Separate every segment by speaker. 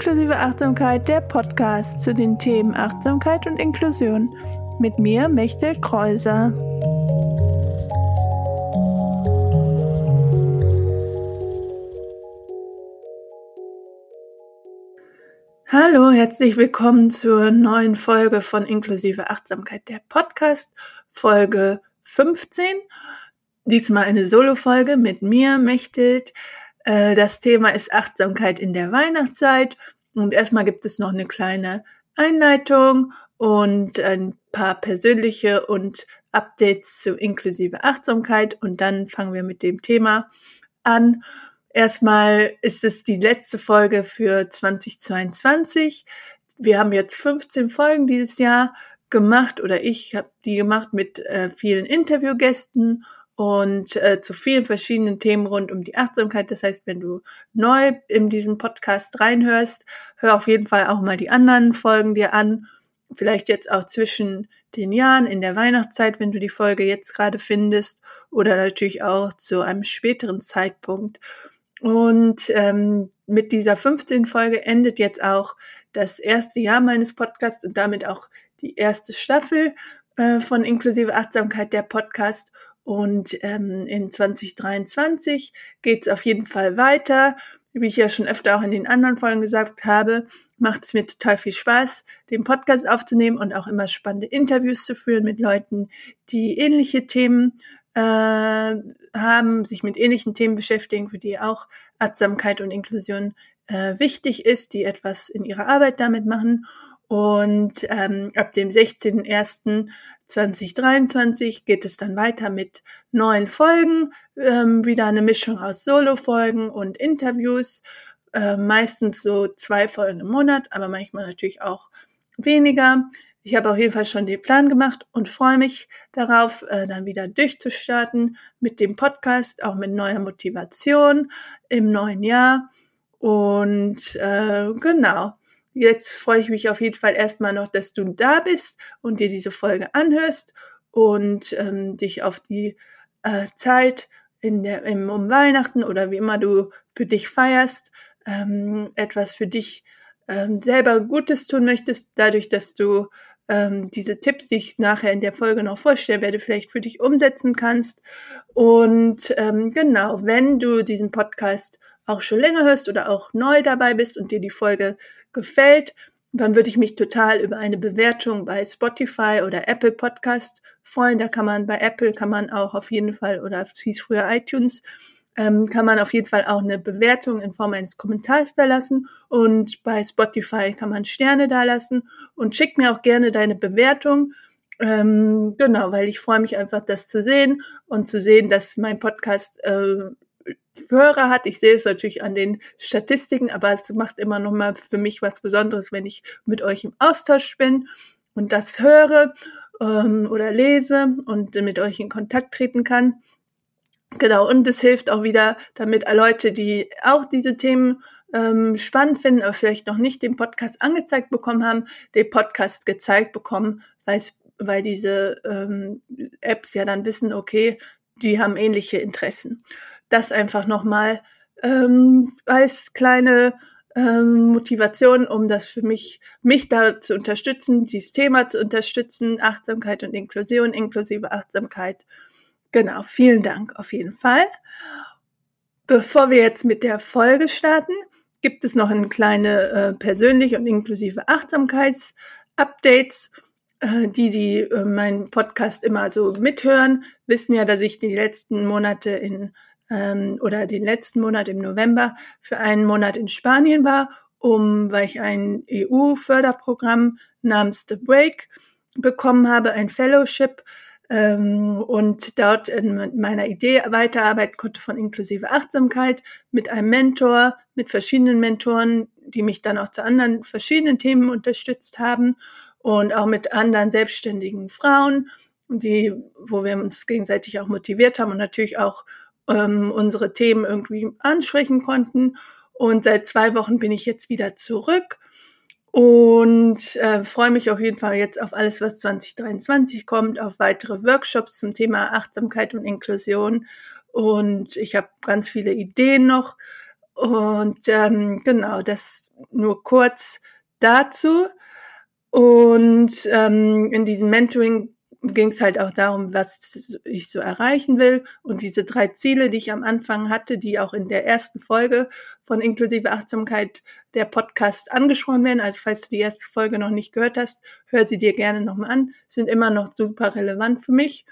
Speaker 1: Inklusive Achtsamkeit, der Podcast zu den Themen Achtsamkeit und Inklusion. Mit mir, Mechtel Kreuser. Hallo, herzlich willkommen zur neuen Folge von Inklusive Achtsamkeit, der Podcast, Folge 15. Diesmal eine Solo-Folge mit mir, Mechtelt. Äh, das Thema ist Achtsamkeit in der Weihnachtszeit. Und erstmal gibt es noch eine kleine Einleitung und ein paar persönliche und Updates zu inklusive Achtsamkeit. Und dann fangen wir mit dem Thema an. Erstmal ist es die letzte Folge für 2022. Wir haben jetzt 15 Folgen dieses Jahr gemacht oder ich habe die gemacht mit äh, vielen Interviewgästen und äh, zu vielen verschiedenen Themen rund um die Achtsamkeit. Das heißt, wenn du neu in diesen Podcast reinhörst, hör auf jeden Fall auch mal die anderen Folgen dir an. Vielleicht jetzt auch zwischen den Jahren in der Weihnachtszeit, wenn du die Folge jetzt gerade findest, oder natürlich auch zu einem späteren Zeitpunkt. Und ähm, mit dieser 15 Folge endet jetzt auch das erste Jahr meines Podcasts und damit auch die erste Staffel äh, von Inklusive Achtsamkeit, der Podcast. Und ähm, in 2023 geht es auf jeden Fall weiter. Wie ich ja schon öfter auch in den anderen Folgen gesagt habe, macht es mir total viel Spaß, den Podcast aufzunehmen und auch immer spannende Interviews zu führen mit Leuten, die ähnliche Themen äh, haben, sich mit ähnlichen Themen beschäftigen, für die auch Achtsamkeit und Inklusion äh, wichtig ist, die etwas in ihrer Arbeit damit machen. Und ähm, ab dem 16.01.2023 geht es dann weiter mit neuen Folgen, ähm, wieder eine Mischung aus Solo-Folgen und Interviews, äh, meistens so zwei Folgen im Monat, aber manchmal natürlich auch weniger. Ich habe auf jeden Fall schon den Plan gemacht und freue mich darauf, äh, dann wieder durchzustarten mit dem Podcast, auch mit neuer Motivation im neuen Jahr. Und äh, genau, Jetzt freue ich mich auf jeden Fall erstmal noch, dass du da bist und dir diese Folge anhörst und ähm, dich auf die äh, Zeit in der, im, um Weihnachten oder wie immer du für dich feierst, ähm, etwas für dich ähm, selber Gutes tun möchtest, dadurch, dass du ähm, diese Tipps, die ich nachher in der Folge noch vorstellen werde, vielleicht für dich umsetzen kannst. Und ähm, genau, wenn du diesen Podcast auch schon länger hörst oder auch neu dabei bist und dir die Folge gefällt, dann würde ich mich total über eine Bewertung bei Spotify oder Apple Podcast freuen. Da kann man bei Apple kann man auch auf jeden Fall oder es hieß früher iTunes ähm, kann man auf jeden Fall auch eine Bewertung in Form eines Kommentars da lassen und bei Spotify kann man Sterne da lassen und schick mir auch gerne deine Bewertung. Ähm, genau, weil ich freue mich einfach, das zu sehen und zu sehen, dass mein Podcast äh, Hörer hat. Ich sehe es natürlich an den Statistiken, aber es macht immer noch mal für mich was Besonderes, wenn ich mit euch im Austausch bin und das höre ähm, oder lese und mit euch in Kontakt treten kann. Genau, und es hilft auch wieder, damit Leute, die auch diese Themen ähm, spannend finden, aber vielleicht noch nicht den Podcast angezeigt bekommen haben, den Podcast gezeigt bekommen, weil diese ähm, Apps ja dann wissen, okay, die haben ähnliche Interessen das einfach nochmal ähm, als kleine ähm, Motivation, um das für mich, mich da zu unterstützen, dieses Thema zu unterstützen, Achtsamkeit und Inklusion, inklusive Achtsamkeit. Genau, vielen Dank auf jeden Fall. Bevor wir jetzt mit der Folge starten, gibt es noch eine kleine äh, persönliche und inklusive Achtsamkeits-Updates. Äh, die, die äh, meinen Podcast immer so mithören, wissen ja, dass ich die letzten Monate in ähm, oder den letzten Monat im November für einen Monat in Spanien war, um, weil ich ein EU-Förderprogramm namens The Break bekommen habe, ein Fellowship ähm, und dort in meiner Idee weiterarbeiten konnte von inklusive Achtsamkeit mit einem Mentor, mit verschiedenen Mentoren, die mich dann auch zu anderen verschiedenen Themen unterstützt haben und auch mit anderen selbstständigen Frauen, die, wo wir uns gegenseitig auch motiviert haben und natürlich auch ähm, unsere Themen irgendwie ansprechen konnten. Und seit zwei Wochen bin ich jetzt wieder zurück und äh, freue mich auf jeden Fall jetzt auf alles, was 2023 kommt, auf weitere Workshops zum Thema Achtsamkeit und Inklusion. Und ich habe ganz viele Ideen noch Und ähm, genau, das nur kurz dazu. Und ähm, in diesem Mentoring ging es halt auch darum, was ich so erreichen will. Und diese drei Ziele, die ich am Anfang hatte, die auch in der ersten Folge von Inklusive Achtsamkeit der Podcast angesprochen werden. Also falls du die erste Folge noch nicht gehört hast, hör sie dir gerne nochmal an. Sind immer noch super relevant für mich.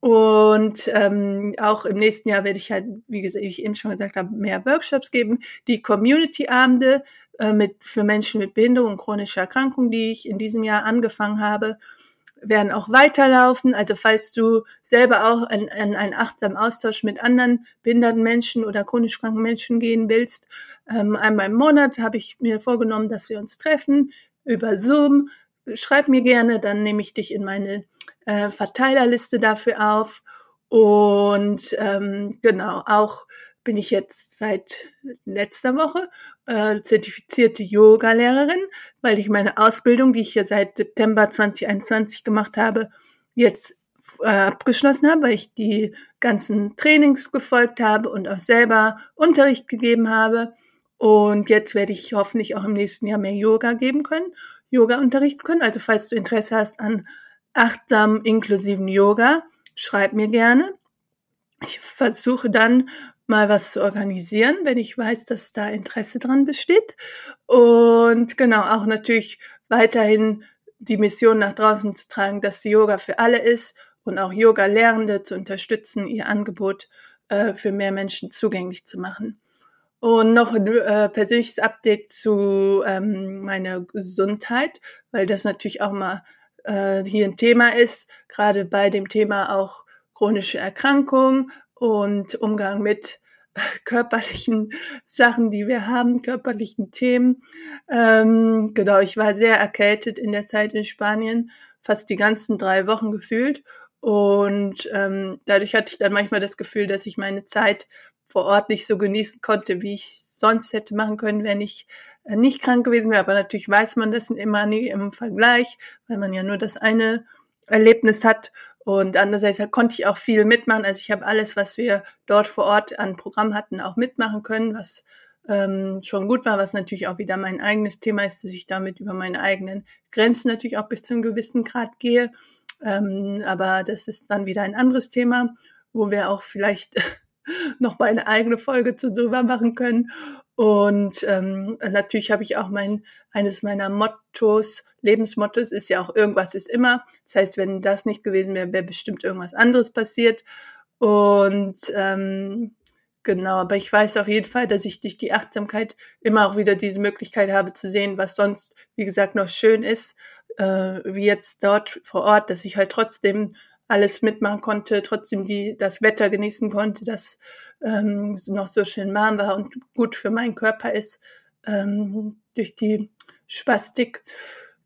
Speaker 1: Und ähm, auch im nächsten Jahr werde ich halt, wie ich eben schon gesagt habe, mehr Workshops geben. Die Community-Abende äh, mit für Menschen mit Behinderung und chronischer Erkrankung, die ich in diesem Jahr angefangen habe, werden auch weiterlaufen. Also falls du selber auch in, in einen achtsamen Austausch mit anderen behinderten Menschen oder chronisch kranken Menschen gehen willst, ähm, einmal im Monat habe ich mir vorgenommen, dass wir uns treffen über Zoom. Schreib mir gerne, dann nehme ich dich in meine äh, Verteilerliste dafür auf. Und ähm, genau, auch bin ich jetzt seit letzter Woche äh, zertifizierte Yoga-Lehrerin, weil ich meine Ausbildung, die ich hier seit September 2021 gemacht habe, jetzt äh, abgeschlossen habe, weil ich die ganzen Trainings gefolgt habe und auch selber Unterricht gegeben habe. Und jetzt werde ich hoffentlich auch im nächsten Jahr mehr Yoga geben können, Yoga unterrichten können. Also falls du Interesse hast an achtsam inklusiven Yoga, schreib mir gerne. Ich versuche dann mal was zu organisieren, wenn ich weiß, dass da Interesse dran besteht. Und genau, auch natürlich weiterhin die Mission nach draußen zu tragen, dass Yoga für alle ist und auch Yoga-Lehrende zu unterstützen, ihr Angebot äh, für mehr Menschen zugänglich zu machen. Und noch ein äh, persönliches Update zu ähm, meiner Gesundheit, weil das natürlich auch mal äh, hier ein Thema ist, gerade bei dem Thema auch chronische Erkrankung und Umgang mit körperlichen Sachen, die wir haben, körperlichen Themen. Ähm, genau, ich war sehr erkältet in der Zeit in Spanien, fast die ganzen drei Wochen gefühlt. Und ähm, dadurch hatte ich dann manchmal das Gefühl, dass ich meine Zeit vor Ort nicht so genießen konnte, wie ich sonst hätte machen können, wenn ich äh, nicht krank gewesen wäre. Aber natürlich weiß man das immer nie im Vergleich, weil man ja nur das eine Erlebnis hat. Und andererseits konnte ich auch viel mitmachen. Also ich habe alles, was wir dort vor Ort an Programm hatten, auch mitmachen können, was ähm, schon gut war, was natürlich auch wieder mein eigenes Thema ist, dass ich damit über meine eigenen Grenzen natürlich auch bis zu einem gewissen Grad gehe. Ähm, aber das ist dann wieder ein anderes Thema, wo wir auch vielleicht noch mal eine eigene Folge zu drüber machen können. Und ähm, natürlich habe ich auch mein eines meiner Mottos, Lebensmottos ist ja auch irgendwas ist immer. Das heißt, wenn das nicht gewesen wäre, wäre bestimmt irgendwas anderes passiert. Und ähm, genau, aber ich weiß auf jeden Fall, dass ich durch die Achtsamkeit immer auch wieder diese Möglichkeit habe zu sehen, was sonst, wie gesagt, noch schön ist, äh, wie jetzt dort vor Ort, dass ich halt trotzdem alles mitmachen konnte, trotzdem die, das Wetter genießen konnte, das ähm, noch so schön warm war und gut für meinen Körper ist, ähm, durch die Spastik.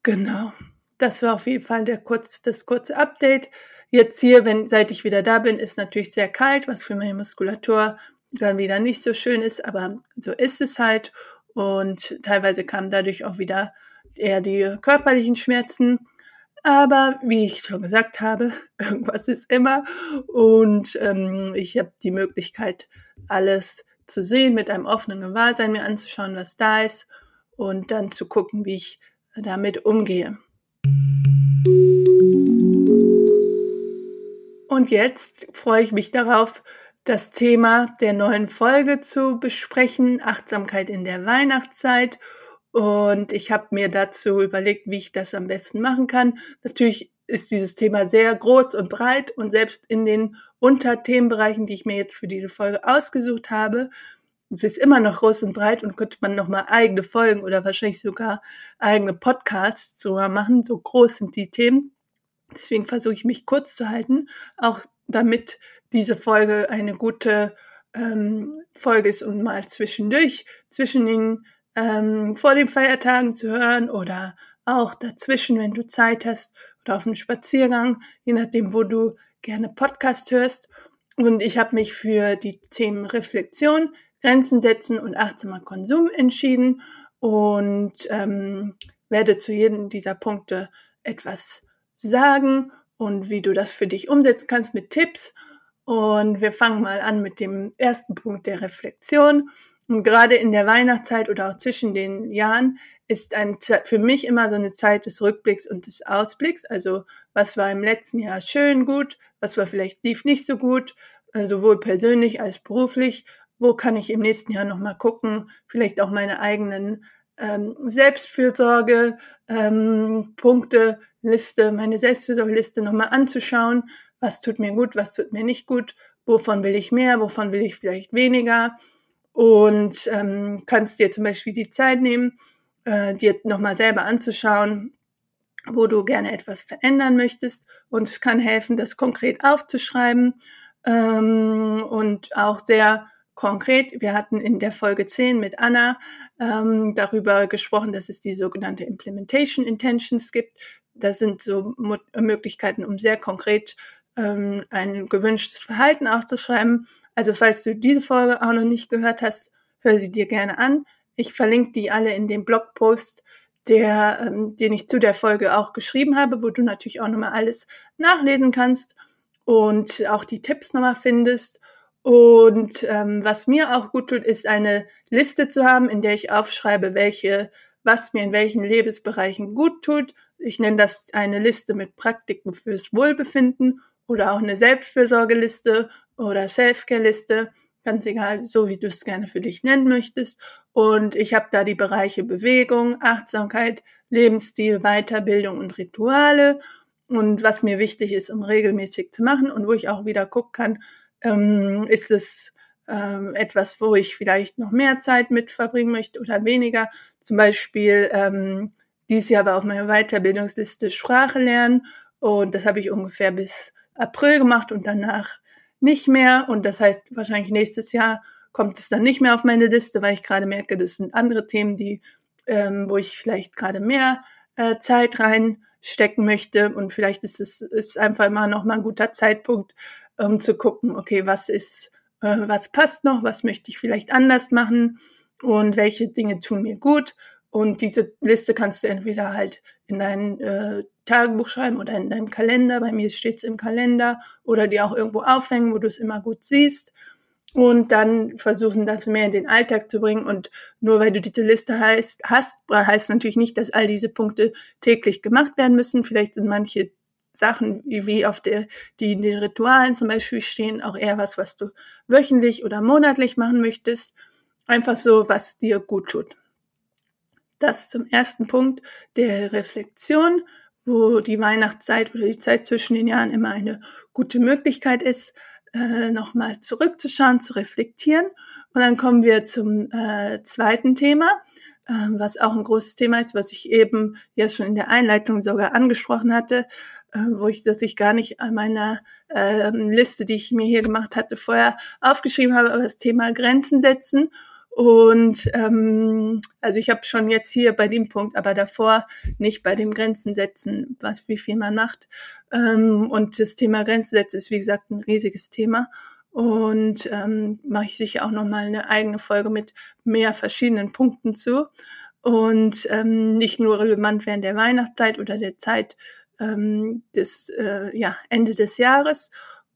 Speaker 1: Genau. Das war auf jeden Fall der kurz, das kurze Update. Jetzt hier, wenn, seit ich wieder da bin, ist natürlich sehr kalt, was für meine Muskulatur dann wieder nicht so schön ist, aber so ist es halt. Und teilweise kamen dadurch auch wieder eher die körperlichen Schmerzen. Aber wie ich schon gesagt habe, irgendwas ist immer und ähm, ich habe die Möglichkeit, alles zu sehen, mit einem offenen Gewahrsein mir anzuschauen, was da ist und dann zu gucken, wie ich damit umgehe. Und jetzt freue ich mich darauf, das Thema der neuen Folge zu besprechen, Achtsamkeit in der Weihnachtszeit und ich habe mir dazu überlegt, wie ich das am besten machen kann. Natürlich ist dieses Thema sehr groß und breit und selbst in den Unterthemenbereichen, die ich mir jetzt für diese Folge ausgesucht habe, es ist immer noch groß und breit und könnte man nochmal eigene Folgen oder wahrscheinlich sogar eigene Podcasts sogar machen. So groß sind die Themen. Deswegen versuche ich mich kurz zu halten, auch damit diese Folge eine gute ähm, Folge ist und mal zwischendurch, zwischen den ähm, vor den Feiertagen zu hören oder auch dazwischen, wenn du Zeit hast oder auf einem Spaziergang, je nachdem, wo du gerne Podcast hörst. Und ich habe mich für die Themen Reflexion, Grenzen setzen und achtsamer Konsum entschieden und ähm, werde zu jedem dieser Punkte etwas sagen und wie du das für dich umsetzen kannst mit Tipps. Und wir fangen mal an mit dem ersten Punkt der Reflexion. Und gerade in der Weihnachtszeit oder auch zwischen den Jahren ist ein, für mich immer so eine Zeit des Rückblicks und des Ausblicks. Also was war im letzten Jahr schön gut, was war vielleicht lief nicht so gut, äh, sowohl persönlich als beruflich. Wo kann ich im nächsten Jahr nochmal gucken, vielleicht auch meine eigenen ähm, Selbstfürsorge, ähm, Punkte, Liste, meine Selbstfürsorgeliste nochmal anzuschauen. Was tut mir gut, was tut mir nicht gut, wovon will ich mehr, wovon will ich vielleicht weniger. Und ähm, kannst dir zum Beispiel die Zeit nehmen, äh, dir nochmal selber anzuschauen, wo du gerne etwas verändern möchtest. Und es kann helfen, das konkret aufzuschreiben ähm, und auch sehr konkret. Wir hatten in der Folge 10 mit Anna ähm, darüber gesprochen, dass es die sogenannte Implementation Intentions gibt. Das sind so Mo Möglichkeiten, um sehr konkret ähm, ein gewünschtes Verhalten aufzuschreiben. Also falls du diese Folge auch noch nicht gehört hast, hör sie dir gerne an. Ich verlinke die alle in dem Blogpost, der, ähm, den ich zu der Folge auch geschrieben habe, wo du natürlich auch nochmal alles nachlesen kannst und auch die Tipps nochmal findest. Und ähm, was mir auch gut tut, ist eine Liste zu haben, in der ich aufschreibe, welche, was mir in welchen Lebensbereichen gut tut. Ich nenne das eine Liste mit Praktiken fürs Wohlbefinden oder auch eine Selbstfürsorgeliste oder Selfcare-Liste ganz egal, so wie du es gerne für dich nennen möchtest. Und ich habe da die Bereiche Bewegung, Achtsamkeit, Lebensstil, Weiterbildung und Rituale. Und was mir wichtig ist, um regelmäßig zu machen und wo ich auch wieder gucken kann, ähm, ist es ähm, etwas, wo ich vielleicht noch mehr Zeit mit verbringen möchte oder weniger. Zum Beispiel ähm, dieses Jahr war auf meiner Weiterbildungsliste Sprache lernen und das habe ich ungefähr bis April gemacht und danach nicht mehr. Und das heißt, wahrscheinlich nächstes Jahr kommt es dann nicht mehr auf meine Liste, weil ich gerade merke, das sind andere Themen, die, ähm, wo ich vielleicht gerade mehr äh, Zeit reinstecken möchte. Und vielleicht ist es ist einfach immer noch mal ein guter Zeitpunkt, um zu gucken, okay, was ist, äh, was passt noch, was möchte ich vielleicht anders machen und welche Dinge tun mir gut. Und diese Liste kannst du entweder halt in dein äh, Tagebuch schreiben oder in deinem Kalender. Bei mir steht es im Kalender oder die auch irgendwo aufhängen, wo du es immer gut siehst. Und dann versuchen, das mehr in den Alltag zu bringen. Und nur weil du diese Liste heißt, hast, heißt natürlich nicht, dass all diese Punkte täglich gemacht werden müssen. Vielleicht sind manche Sachen, wie auf der, die in den Ritualen zum Beispiel stehen, auch eher was, was du wöchentlich oder monatlich machen möchtest. Einfach so, was dir gut tut. Das zum ersten Punkt der Reflexion, wo die Weihnachtszeit oder die Zeit zwischen den Jahren immer eine gute Möglichkeit ist, äh, nochmal zurückzuschauen, zu reflektieren. Und dann kommen wir zum äh, zweiten Thema, äh, was auch ein großes Thema ist, was ich eben jetzt schon in der Einleitung sogar angesprochen hatte, äh, wo ich das ich gar nicht an meiner äh, Liste, die ich mir hier gemacht hatte, vorher aufgeschrieben habe, aber das Thema Grenzen setzen. Und ähm, also ich habe schon jetzt hier bei dem Punkt, aber davor nicht bei dem Grenzen setzen, was wie viel man macht. Ähm, und das Thema Grenzen setzen ist wie gesagt ein riesiges Thema. Und ähm, mache ich sicher auch nochmal eine eigene Folge mit mehr verschiedenen Punkten zu. Und ähm, nicht nur relevant während der Weihnachtszeit oder der Zeit ähm, des äh, ja, Ende des Jahres.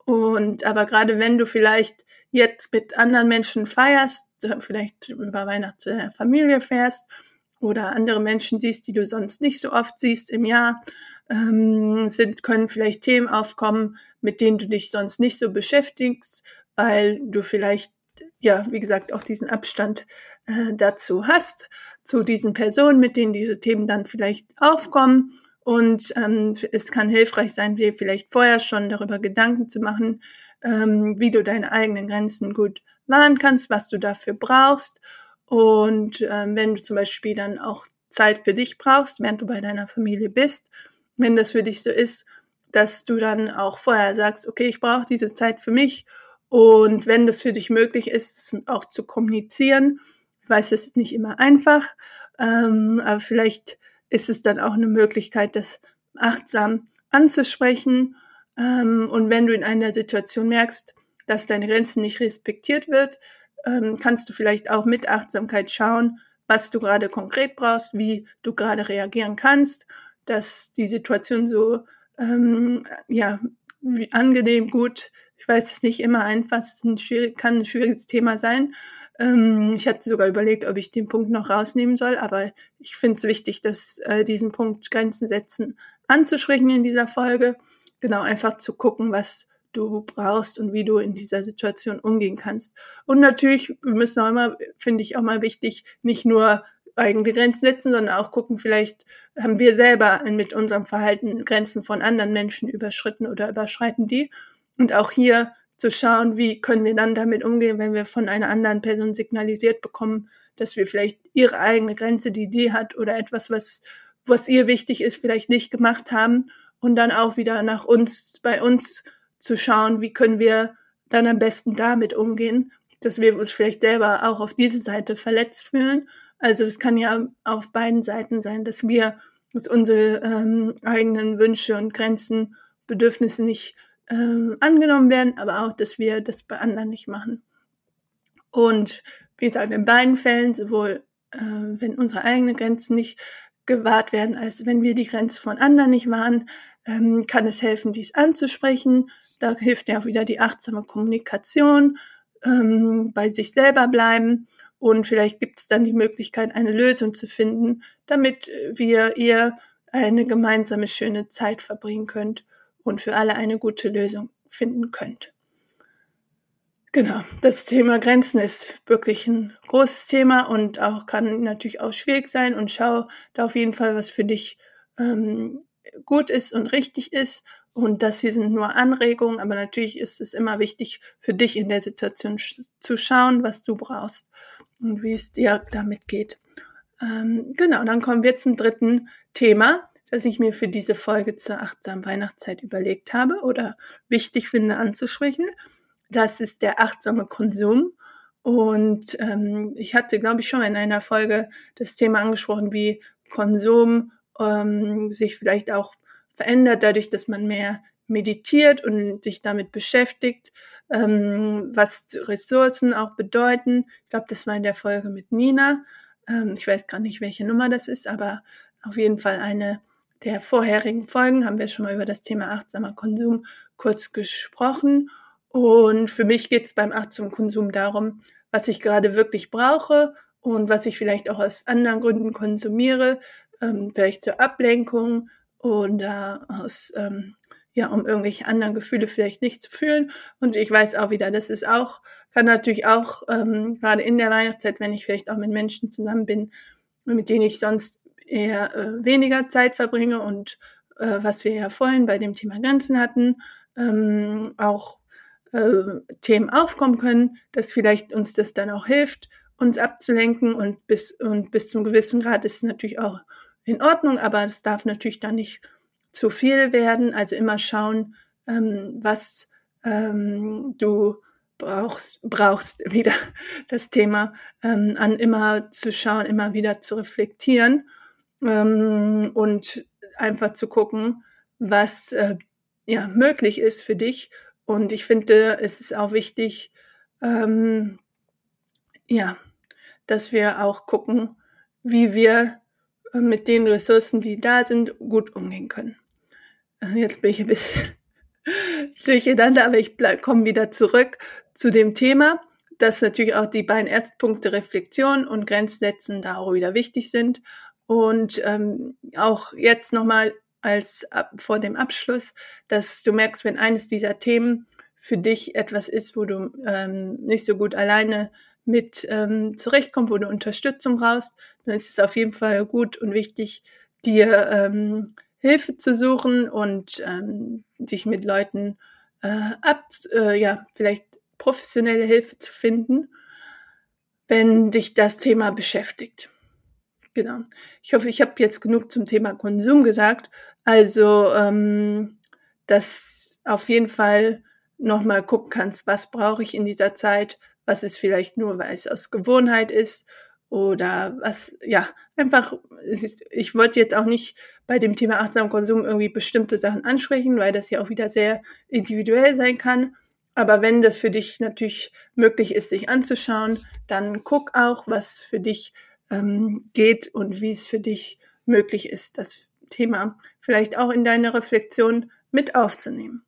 Speaker 1: Und aber gerade wenn du vielleicht jetzt mit anderen Menschen feierst, vielleicht über Weihnachten zu deiner Familie fährst oder andere Menschen siehst, die du sonst nicht so oft siehst im Jahr, ähm, sind, können vielleicht Themen aufkommen, mit denen du dich sonst nicht so beschäftigst, weil du vielleicht, ja, wie gesagt, auch diesen Abstand äh, dazu hast, zu diesen Personen, mit denen diese Themen dann vielleicht aufkommen. Und ähm, es kann hilfreich sein, dir vielleicht vorher schon darüber Gedanken zu machen, ähm, wie du deine eigenen Grenzen gut wahren kannst, was du dafür brauchst. Und ähm, wenn du zum Beispiel dann auch Zeit für dich brauchst, während du bei deiner Familie bist, wenn das für dich so ist, dass du dann auch vorher sagst, okay, ich brauche diese Zeit für mich. Und wenn das für dich möglich ist, auch zu kommunizieren, ich weiß, es ist nicht immer einfach, ähm, aber vielleicht ist es dann auch eine Möglichkeit, das achtsam anzusprechen ähm, und wenn du in einer Situation merkst, dass deine Grenzen nicht respektiert wird, ähm, kannst du vielleicht auch mit Achtsamkeit schauen, was du gerade konkret brauchst, wie du gerade reagieren kannst, dass die Situation so ähm, ja wie angenehm gut. Ich weiß es nicht immer einfach, ein schwierig, kann ein schwieriges Thema sein, Ähm, ich hatte sogar überlegt, ob ich den Punkt noch rausnehmen soll, aber ich finde es wichtig, dass äh, diesen Punkt Grenzen setzen anzusprechen in dieser Folge. Genau, einfach zu gucken, was du brauchst und wie du in dieser Situation umgehen kannst. Und natürlich, wir müssen auch immer, finde ich auch mal wichtig, nicht nur eigene Grenzen setzen, sondern auch gucken, vielleicht haben wir selber mit unserem Verhalten Grenzen von anderen Menschen überschritten oder überschreiten die. Und auch hier zu schauen, wie können wir dann damit umgehen, wenn wir von einer anderen Person signalisiert bekommen, dass wir vielleicht ihre eigene Grenze, die die hat oder etwas, was, was ihr wichtig ist, vielleicht nicht gemacht haben und dann auch wieder nach uns, bei uns zu schauen, wie können wir dann am besten damit umgehen, dass wir uns vielleicht selber auch auf diese Seite verletzt fühlen. Also es kann ja auf beiden Seiten sein, dass wir, dass unsere ähm, eigenen Wünsche und Grenzen, Bedürfnisse nicht ähm, angenommen werden, aber auch, dass wir das bei anderen nicht machen. Und wie gesagt, in beiden Fällen, sowohl äh, wenn unsere eigenen Grenzen nicht gewahrt werden, als wenn wir die Grenzen von anderen nicht wahren, ähm, kann es helfen, dies anzusprechen. Da hilft ja auch wieder die achtsame Kommunikation, ähm, bei sich selber bleiben und vielleicht gibt es dann die Möglichkeit, eine Lösung zu finden, damit wir ihr eine gemeinsame schöne Zeit verbringen könnt und für alle eine gute Lösung finden könnt. Genau, das Thema Grenzen ist wirklich ein großes Thema und auch kann natürlich auch schwierig sein und schau da auf jeden Fall, was für dich ähm, gut ist und richtig ist. Und das hier sind nur Anregungen, aber natürlich ist es immer wichtig für dich in der Situation zu schauen, was du brauchst und wie es dir damit geht. Ähm, genau, dann kommen wir zum dritten Thema das ich mir für diese Folge zur achtsamen Weihnachtszeit überlegt habe oder wichtig finde anzusprechen. Das ist der achtsame Konsum. Und ähm, ich hatte, glaube ich, schon in einer Folge das Thema angesprochen, wie Konsum ähm, sich vielleicht auch verändert, dadurch, dass man mehr meditiert und sich damit beschäftigt, ähm, was Ressourcen auch bedeuten. Ich glaube, das war in der Folge mit Nina. Ähm, ich weiß gar nicht, welche Nummer das ist, aber auf jeden Fall eine der vorherigen Folgen haben wir schon mal über das Thema achtsamer Konsum kurz gesprochen. Und für mich geht es beim achtsamen Konsum darum, was ich gerade wirklich brauche und was ich vielleicht auch aus anderen Gründen konsumiere, ähm, vielleicht zur Ablenkung oder aus, ähm, ja, um irgendwelche anderen Gefühle vielleicht nicht zu fühlen. Und ich weiß auch wieder, das ist auch, kann natürlich auch, ähm, gerade in der Weihnachtszeit, wenn ich vielleicht auch mit Menschen zusammen bin, mit denen ich sonst eher äh, weniger Zeit verbringe und äh, was wir ja vorhin bei dem Thema Grenzen hatten, ähm, auch äh, Themen aufkommen können, dass vielleicht uns das dann auch hilft, uns abzulenken und bis, und bis zum gewissen Grad ist es natürlich auch in Ordnung, aber es darf natürlich dann nicht zu viel werden. Also immer schauen, ähm, was ähm, du brauchst, brauchst wieder das Thema ähm, an immer zu schauen, immer wieder zu reflektieren ähm, und einfach zu gucken, was äh, ja möglich ist für dich. Und ich finde, es ist auch wichtig, ähm, ja, dass wir auch gucken, wie wir äh, mit den Ressourcen, die da sind, gut umgehen können. Äh, jetzt bin ich ein bisschen durcheinander, aber ich komme wieder zurück zu dem Thema, dass natürlich auch die beiden Erzpunkte Reflexion und Grenzsetzen da auch wieder wichtig sind und ähm, auch jetzt nochmal als vor dem Abschluss, dass du merkst, wenn eines dieser Themen für dich etwas ist, wo du ähm, nicht so gut alleine mit ähm, zurechtkommst, wo du Unterstützung brauchst, dann ist es auf jeden Fall gut und wichtig, dir ähm, Hilfe zu suchen und ähm, dich mit Leuten äh, ab, äh, ja, vielleicht professionelle Hilfe zu finden, wenn dich das Thema beschäftigt. Genau. Ich hoffe, ich habe jetzt genug zum Thema Konsum gesagt. Also, ähm, dass auf jeden Fall nochmal gucken kannst, was brauche ich in dieser Zeit, was ist vielleicht nur, weil es aus Gewohnheit ist oder was, ja, einfach, ich wollte jetzt auch nicht bei dem Thema achtsamen Konsum irgendwie bestimmte Sachen ansprechen, weil das ja auch wieder sehr individuell sein kann. Aber wenn das für dich natürlich möglich ist, sich anzuschauen, dann guck auch, was für dich ähm, geht und wie es für dich möglich ist, das Thema vielleicht auch in deine Reflexion mit aufzunehmen.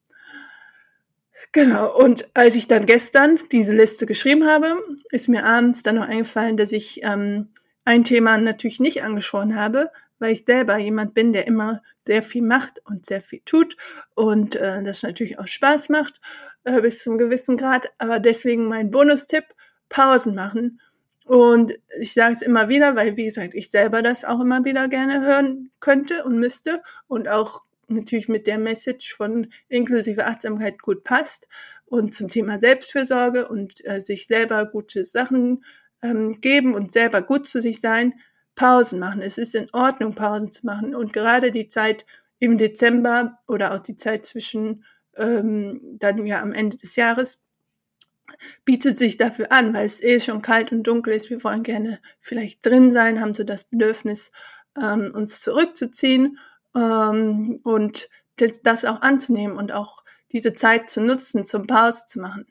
Speaker 1: Genau, und als ich dann gestern diese Liste geschrieben habe, ist mir abends dann noch eingefallen, dass ich ähm, ein Thema natürlich nicht angesprochen habe, weil ich selber jemand bin, der immer sehr viel macht und sehr viel tut und äh, das natürlich auch Spaß macht äh, bis zum gewissen Grad. Aber deswegen mein Bonustipp, Pausen machen. Und ich sage es immer wieder, weil wie gesagt, ich selber das auch immer wieder gerne hören könnte und müsste und auch natürlich mit der Message von inklusive Achtsamkeit gut passt und zum Thema Selbstfürsorge und äh, sich selber gute Sachen ähm, geben und selber gut zu sich sein, Pausen machen. Es ist in Ordnung, Pausen zu machen. Und gerade die Zeit im Dezember oder auch die Zeit zwischen ähm, dann ja am Ende des Jahres bietet sich dafür an, weil es eh schon kalt und dunkel ist. Wir wollen gerne vielleicht drin sein, haben so das Bedürfnis, ähm, uns zurückzuziehen ähm, und das auch anzunehmen und auch diese Zeit zu nutzen, zum Pause zu machen,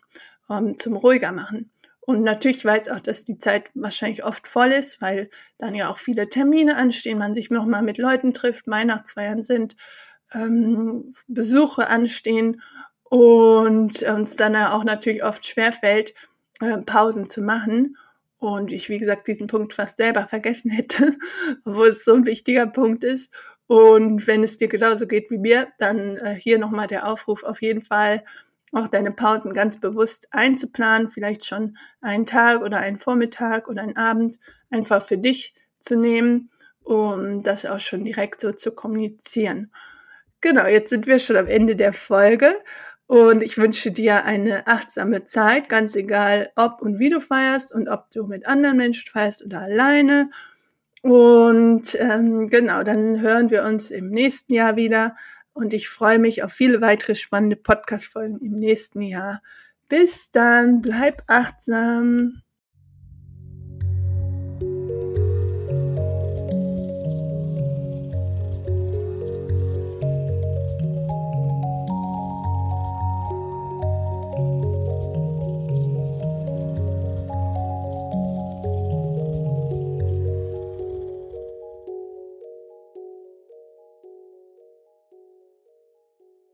Speaker 1: ähm, zum ruhiger machen. Und natürlich weiß auch, dass die Zeit wahrscheinlich oft voll ist, weil dann ja auch viele Termine anstehen, man sich nochmal mit Leuten trifft, Weihnachtsfeiern sind, ähm, Besuche anstehen und uns dann ja auch natürlich oft schwerfällt, äh, Pausen zu machen. Und ich, wie gesagt, diesen Punkt fast selber vergessen hätte, obwohl es so ein wichtiger Punkt ist. Und wenn es dir genauso geht wie mir, dann äh, hier nochmal der Aufruf auf jeden Fall auch deine Pausen ganz bewusst einzuplanen, vielleicht schon einen Tag oder einen Vormittag oder einen Abend einfach für dich zu nehmen, um das auch schon direkt so zu kommunizieren. Genau, jetzt sind wir schon am Ende der Folge und ich wünsche dir eine achtsame Zeit, ganz egal, ob und wie du feierst und ob du mit anderen Menschen feierst oder alleine. Und ähm, genau, dann hören wir uns im nächsten Jahr wieder und ich freue mich auf viele weitere spannende Podcast-Folgen im nächsten Jahr. Bis dann, bleib achtsam.